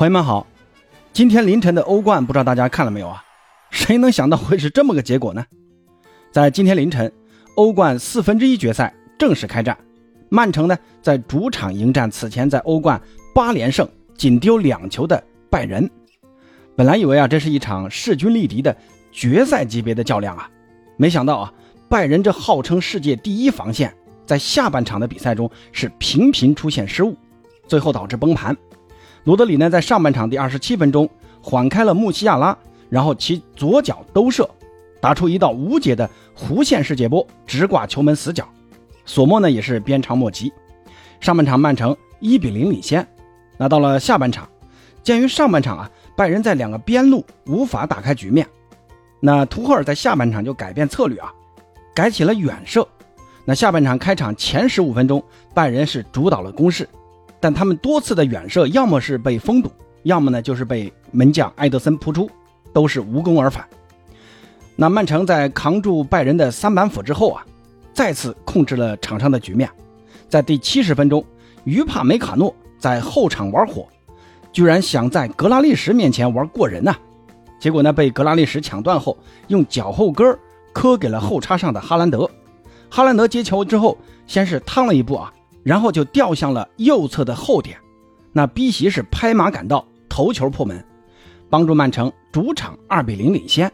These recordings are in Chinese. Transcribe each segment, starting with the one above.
朋友们好，今天凌晨的欧冠，不知道大家看了没有啊？谁能想到会是这么个结果呢？在今天凌晨，欧冠四分之一决赛正式开战，曼城呢在主场迎战此前在欧冠八连胜仅丢两球的拜仁。本来以为啊这是一场势均力敌的决赛级别的较量啊，没想到啊拜仁这号称世界第一防线，在下半场的比赛中是频频出现失误，最后导致崩盘。罗德里呢，在上半场第二十七分钟缓开了穆西亚拉，然后其左脚兜射，打出一道无解的弧线式接波，直挂球门死角。索莫呢也是鞭长莫及。上半场曼城一比零领先。那到了下半场，鉴于上半场啊拜仁在两个边路无法打开局面，那图赫尔在下半场就改变策略啊，改起了远射。那下半场开场前十五分钟，拜仁是主导了攻势。但他们多次的远射，要么是被封堵，要么呢就是被门将埃德森扑出，都是无功而返。那曼城在扛住拜仁的三板斧之后啊，再次控制了场上的局面。在第七十分钟，于帕梅卡诺在后场玩火，居然想在格拉利什面前玩过人呐！结果呢，被格拉利什抢断后，用脚后跟磕给了后插上的哈兰德。哈兰德接球之后，先是趟了一步啊。然后就掉向了右侧的后点，那 B 席是拍马赶到，头球破门，帮助曼城主场二比零领先。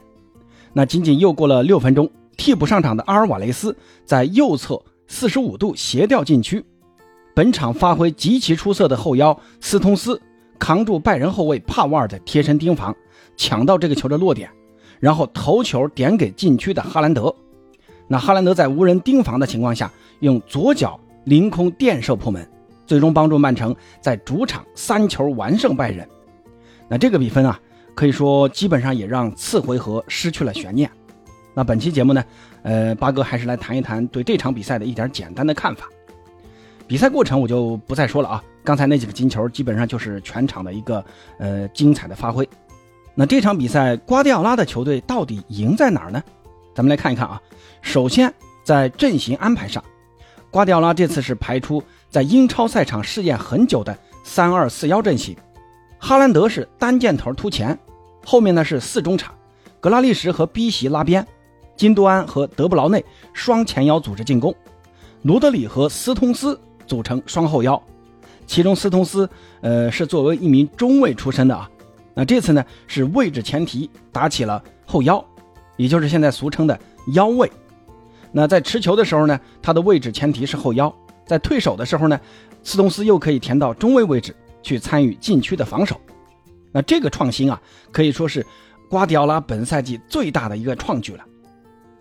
那仅仅又过了六分钟，替补上场的阿尔瓦雷斯在右侧四十五度斜吊禁区，本场发挥极其出色的后腰斯通斯扛住拜仁后卫帕瓦尔的贴身盯防，抢到这个球的落点，然后头球点给禁区的哈兰德。那哈兰德在无人盯防的情况下，用左脚。凌空垫射破门，最终帮助曼城在主场三球完胜拜仁。那这个比分啊，可以说基本上也让次回合失去了悬念。那本期节目呢，呃，八哥还是来谈一谈对这场比赛的一点简单的看法。比赛过程我就不再说了啊，刚才那几个金球基本上就是全场的一个呃精彩的发挥。那这场比赛瓜迪奥拉的球队到底赢在哪儿呢？咱们来看一看啊。首先在阵型安排上。瓜迪奥拉这次是排出在英超赛场试验很久的三二四幺阵型，哈兰德是单箭头突前，后面呢是四中场，格拉利什和 B 席拉边，金多安和德布劳内双前腰组织进攻，罗德里和斯通斯组成双后腰，其中斯通斯呃是作为一名中卫出身的啊，那这次呢是位置前提打起了后腰，也就是现在俗称的腰位。那在持球的时候呢，他的位置前提是后腰；在退守的时候呢，斯通斯又可以填到中卫位置去参与禁区的防守。那这个创新啊，可以说是瓜迪奥拉本赛季最大的一个创举了。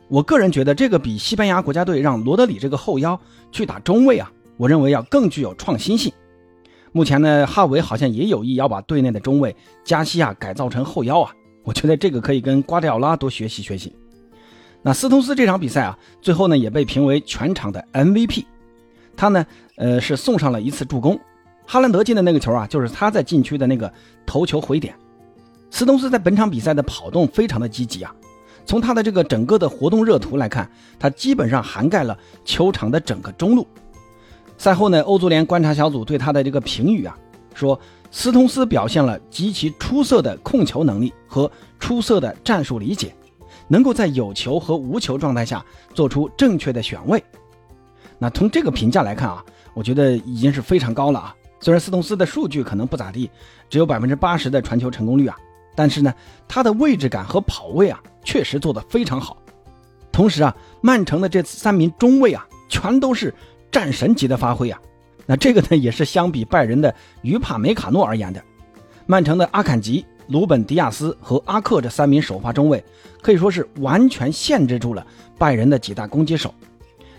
我个人觉得这个比西班牙国家队让罗德里这个后腰去打中卫啊，我认为要更具有创新性。目前呢，哈维好像也有意要把队内的中卫加西亚改造成后腰啊，我觉得这个可以跟瓜迪奥拉多学习学习。那斯通斯这场比赛啊，最后呢也被评为全场的 MVP，他呢，呃是送上了一次助攻，哈兰德进的那个球啊，就是他在禁区的那个头球回点。斯通斯在本场比赛的跑动非常的积极啊，从他的这个整个的活动热图来看，他基本上涵盖了球场的整个中路。赛后呢，欧足联观察小组对他的这个评语啊，说斯通斯表现了极其出色的控球能力和出色的战术理解。能够在有球和无球状态下做出正确的选位，那从这个评价来看啊，我觉得已经是非常高了啊。虽然斯通斯的数据可能不咋地，只有百分之八十的传球成功率啊，但是呢，他的位置感和跑位啊，确实做得非常好。同时啊，曼城的这三名中卫啊，全都是战神级的发挥啊。那这个呢，也是相比拜仁的于帕梅卡诺而言的，曼城的阿坎吉。鲁本·迪亚斯和阿克这三名首发中卫可以说是完全限制住了拜仁的几大攻击手。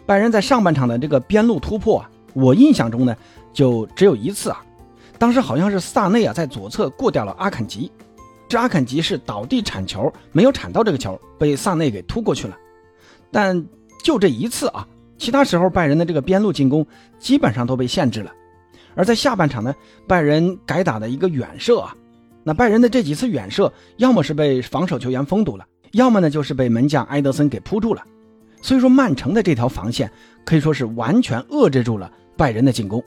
拜仁在上半场的这个边路突破啊，我印象中呢就只有一次啊，当时好像是萨内啊在左侧过掉了阿坎吉，这阿坎吉是倒地铲球，没有铲到这个球，被萨内给突过去了。但就这一次啊，其他时候拜仁的这个边路进攻基本上都被限制了。而在下半场呢，拜仁改打的一个远射啊。那拜仁的这几次远射，要么是被防守球员封堵了，要么呢就是被门将埃德森给扑住了。所以说，曼城的这条防线可以说是完全遏制住了拜仁的进攻。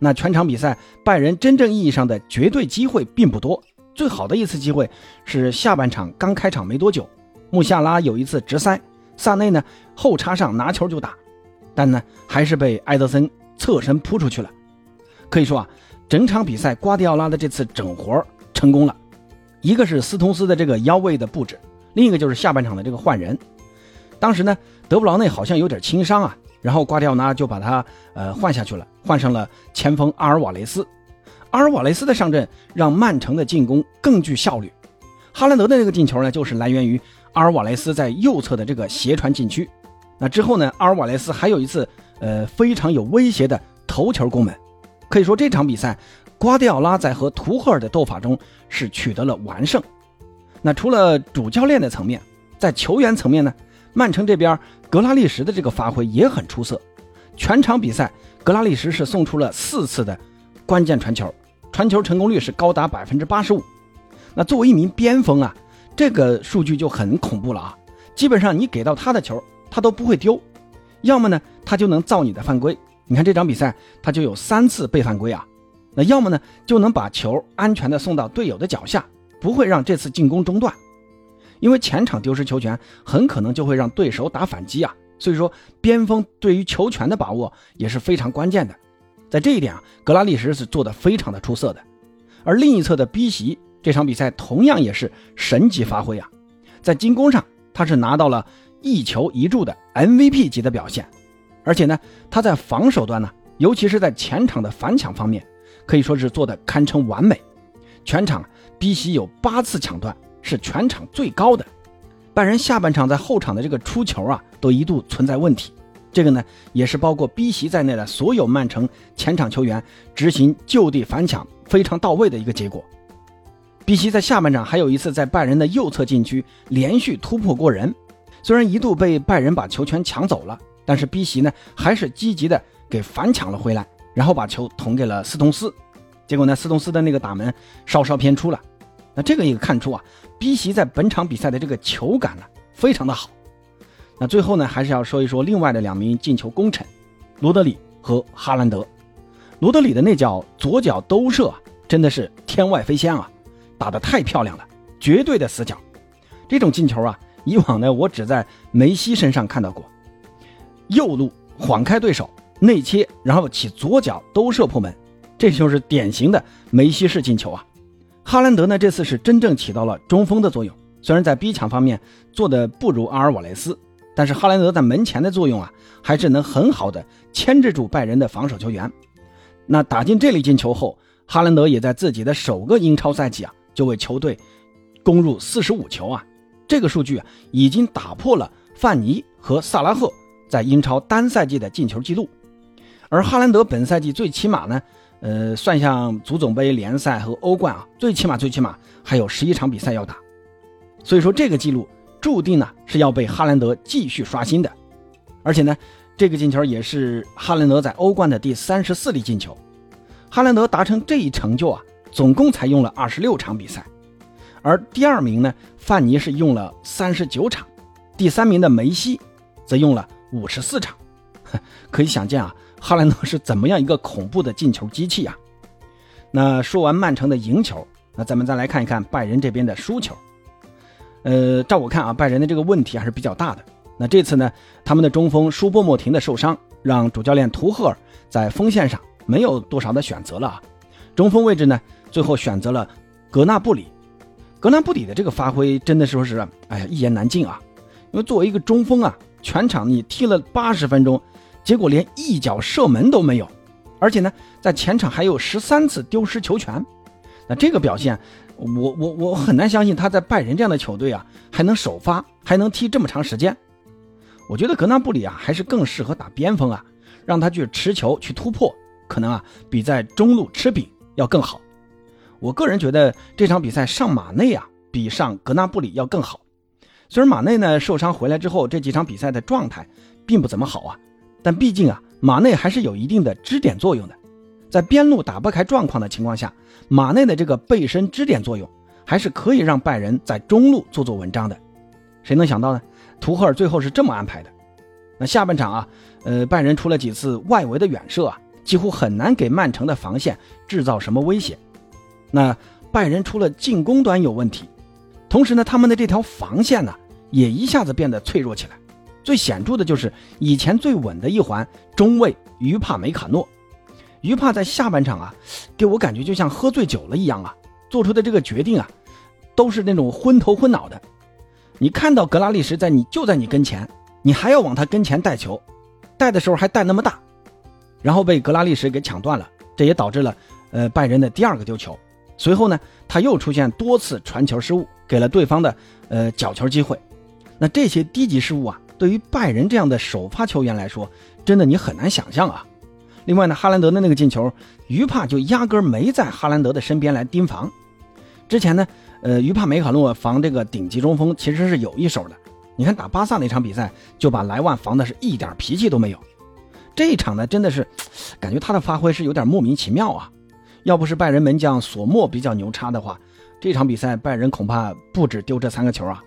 那全场比赛拜仁真正意义上的绝对机会并不多。最好的一次机会是下半场刚开场没多久，穆夏拉有一次直塞，萨内呢后插上拿球就打，但呢还是被埃德森侧身扑出去了。可以说啊，整场比赛瓜迪奥拉的这次整活成功了，一个是斯通斯的这个腰位的布置，另一个就是下半场的这个换人。当时呢，德布劳内好像有点轻伤啊，然后瓜迪奥拉就把他呃换下去了，换上了前锋阿尔瓦雷斯。阿尔瓦雷斯的上阵让曼城的进攻更具效率。哈兰德的这个进球呢，就是来源于阿尔瓦雷斯在右侧的这个斜传禁区。那之后呢，阿尔瓦雷斯还有一次呃非常有威胁的头球攻门。可以说这场比赛，瓜迪奥拉在和图赫尔的斗法中是取得了完胜。那除了主教练的层面，在球员层面呢？曼城这边，格拉利什的这个发挥也很出色。全场比赛，格拉利什是送出了四次的关键传球，传球成功率是高达百分之八十五。那作为一名边锋啊，这个数据就很恐怖了啊！基本上你给到他的球，他都不会丢，要么呢他就能造你的犯规。你看这场比赛，他就有三次被犯规啊。那要么呢就能把球安全的送到队友的脚下，不会让这次进攻中断。因为前场丢失球权，很可能就会让对手打反击啊，所以说边锋对于球权的把握也是非常关键的。在这一点啊，格拉利什是做的非常的出色的。而另一侧的 B 席这场比赛同样也是神级发挥啊，在进攻上他是拿到了一球一助的 MVP 级的表现，而且呢他在防守端呢，尤其是在前场的反抢方面，可以说是做的堪称完美。全场 B 席有八次抢断。是全场最高的，拜仁下半场在后场的这个出球啊，都一度存在问题。这个呢，也是包括 B 席在内的所有曼城前场球员执行就地反抢非常到位的一个结果。B 席在下半场还有一次在拜仁的右侧禁区连续突破过人，虽然一度被拜仁把球权抢走了，但是 B 席呢还是积极的给反抢了回来，然后把球捅给了斯通斯。结果呢，斯通斯的那个打门稍稍偏出了。那这个也看出啊。B 席在本场比赛的这个球感呢，非常的好。那最后呢，还是要说一说另外的两名进球功臣，罗德里和哈兰德。罗德里的那脚左脚兜射啊，真的是天外飞仙啊，打得太漂亮了，绝对的死角。这种进球啊，以往呢我只在梅西身上看到过，右路晃开对手，内切，然后起左脚兜射破门，这就是典型的梅西式进球啊。哈兰德呢？这次是真正起到了中锋的作用。虽然在逼抢方面做的不如阿尔瓦雷斯，但是哈兰德在门前的作用啊，还是能很好的牵制住拜仁的防守球员。那打进这粒进球后，哈兰德也在自己的首个英超赛季啊，就为球队攻入四十五球啊，这个数据啊，已经打破了范尼和萨拉赫在英超单赛季的进球记录。而哈兰德本赛季最起码呢。呃，算上足总杯联赛和欧冠啊，最起码最起码还有十一场比赛要打，所以说这个记录注定呢是要被哈兰德继续刷新的，而且呢，这个进球也是哈兰德在欧冠的第三十四粒进球。哈兰德达成这一成就啊，总共才用了二十六场比赛，而第二名呢，范尼是用了三十九场，第三名的梅西则用了五十四场，可以想见啊。哈兰德是怎么样一个恐怖的进球机器啊？那说完曼城的赢球，那咱们再来看一看拜仁这边的输球。呃，照我看啊，拜仁的这个问题还是比较大的。那这次呢，他们的中锋舒波莫廷的受伤，让主教练图赫尔在锋线上没有多少的选择了啊。中锋位置呢，最后选择了格纳布里。格纳布里的这个发挥真的说是，哎呀，一言难尽啊。因为作为一个中锋啊，全场你踢了八十分钟。结果连一脚射门都没有，而且呢，在前场还有十三次丢失球权。那这个表现，我我我很难相信他在拜仁这样的球队啊还能首发，还能踢这么长时间。我觉得格纳布里啊还是更适合打边锋啊，让他去持球去突破，可能啊比在中路吃饼要更好。我个人觉得这场比赛上马内啊比上格纳布里要更好。虽然马内呢受伤回来之后这几场比赛的状态并不怎么好啊。但毕竟啊，马内还是有一定的支点作用的，在边路打不开状况的情况下，马内的这个背身支点作用还是可以让拜仁在中路做做文章的。谁能想到呢？图赫尔最后是这么安排的。那下半场啊，呃，拜仁出了几次外围的远射啊，几乎很难给曼城的防线制造什么威胁。那拜仁除了进攻端有问题，同时呢，他们的这条防线呢也一下子变得脆弱起来。最显著的就是以前最稳的一环中卫于帕梅卡诺。于帕在下半场啊，给我感觉就像喝醉酒了一样啊，做出的这个决定啊，都是那种昏头昏脑的。你看到格拉利什在你就在你跟前，你还要往他跟前带球，带的时候还带那么大，然后被格拉利什给抢断了，这也导致了呃拜仁的第二个丢球。随后呢，他又出现多次传球失误，给了对方的呃角球机会。那这些低级失误啊，对于拜仁这样的首发球员来说，真的你很难想象啊。另外呢，哈兰德的那个进球，于帕就压根没在哈兰德的身边来盯防。之前呢，呃，于帕梅卡诺防这个顶级中锋其实是有一手的。你看打巴萨那场比赛，就把莱万防的是一点脾气都没有。这一场呢，真的是感觉他的发挥是有点莫名其妙啊。要不是拜仁门将索莫比较牛叉的话，这场比赛拜仁恐怕不止丢这三个球啊。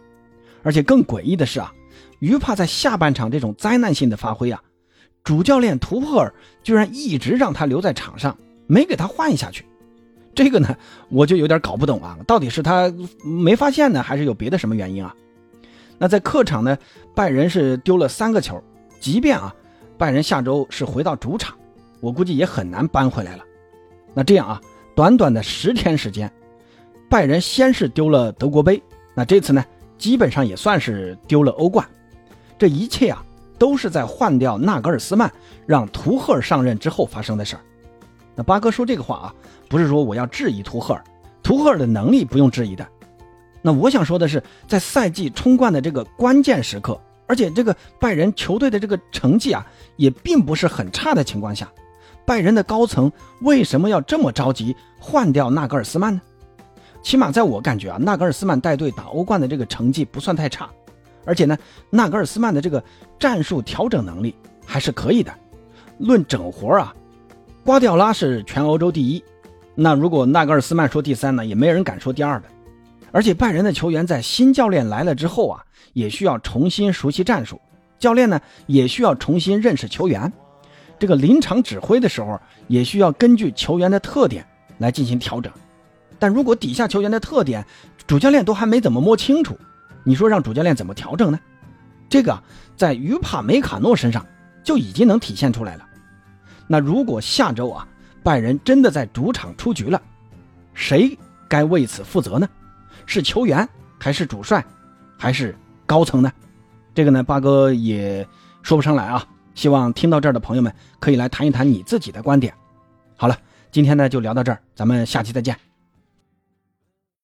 而且更诡异的是啊，于帕在下半场这种灾难性的发挥啊。主教练图赫尔居然一直让他留在场上，没给他换下去。这个呢，我就有点搞不懂啊，到底是他没发现呢，还是有别的什么原因啊？那在客场呢，拜仁是丢了三个球，即便啊，拜仁下周是回到主场，我估计也很难扳回来了。那这样啊，短短的十天时间，拜仁先是丢了德国杯，那这次呢，基本上也算是丢了欧冠。这一切啊。都是在换掉纳格尔斯曼，让图赫尔上任之后发生的事儿。那八哥说这个话啊，不是说我要质疑图赫尔，图赫尔的能力不用质疑的。那我想说的是，在赛季冲冠的这个关键时刻，而且这个拜仁球队的这个成绩啊，也并不是很差的情况下，拜仁的高层为什么要这么着急换掉纳格尔斯曼呢？起码在我感觉啊，纳格尔斯曼带队打欧冠的这个成绩不算太差。而且呢，纳格尔斯曼的这个战术调整能力还是可以的。论整活啊，瓜迪奥拉是全欧洲第一。那如果纳格尔斯曼说第三呢，也没人敢说第二的。而且拜仁的球员在新教练来了之后啊，也需要重新熟悉战术，教练呢也需要重新认识球员。这个临场指挥的时候，也需要根据球员的特点来进行调整。但如果底下球员的特点，主教练都还没怎么摸清楚。你说让主教练怎么调整呢？这个在于帕梅卡诺身上就已经能体现出来了。那如果下周啊，拜仁真的在主场出局了，谁该为此负责呢？是球员还是主帅，还是高层呢？这个呢，八哥也说不上来啊。希望听到这儿的朋友们可以来谈一谈你自己的观点。好了，今天呢就聊到这儿，咱们下期再见。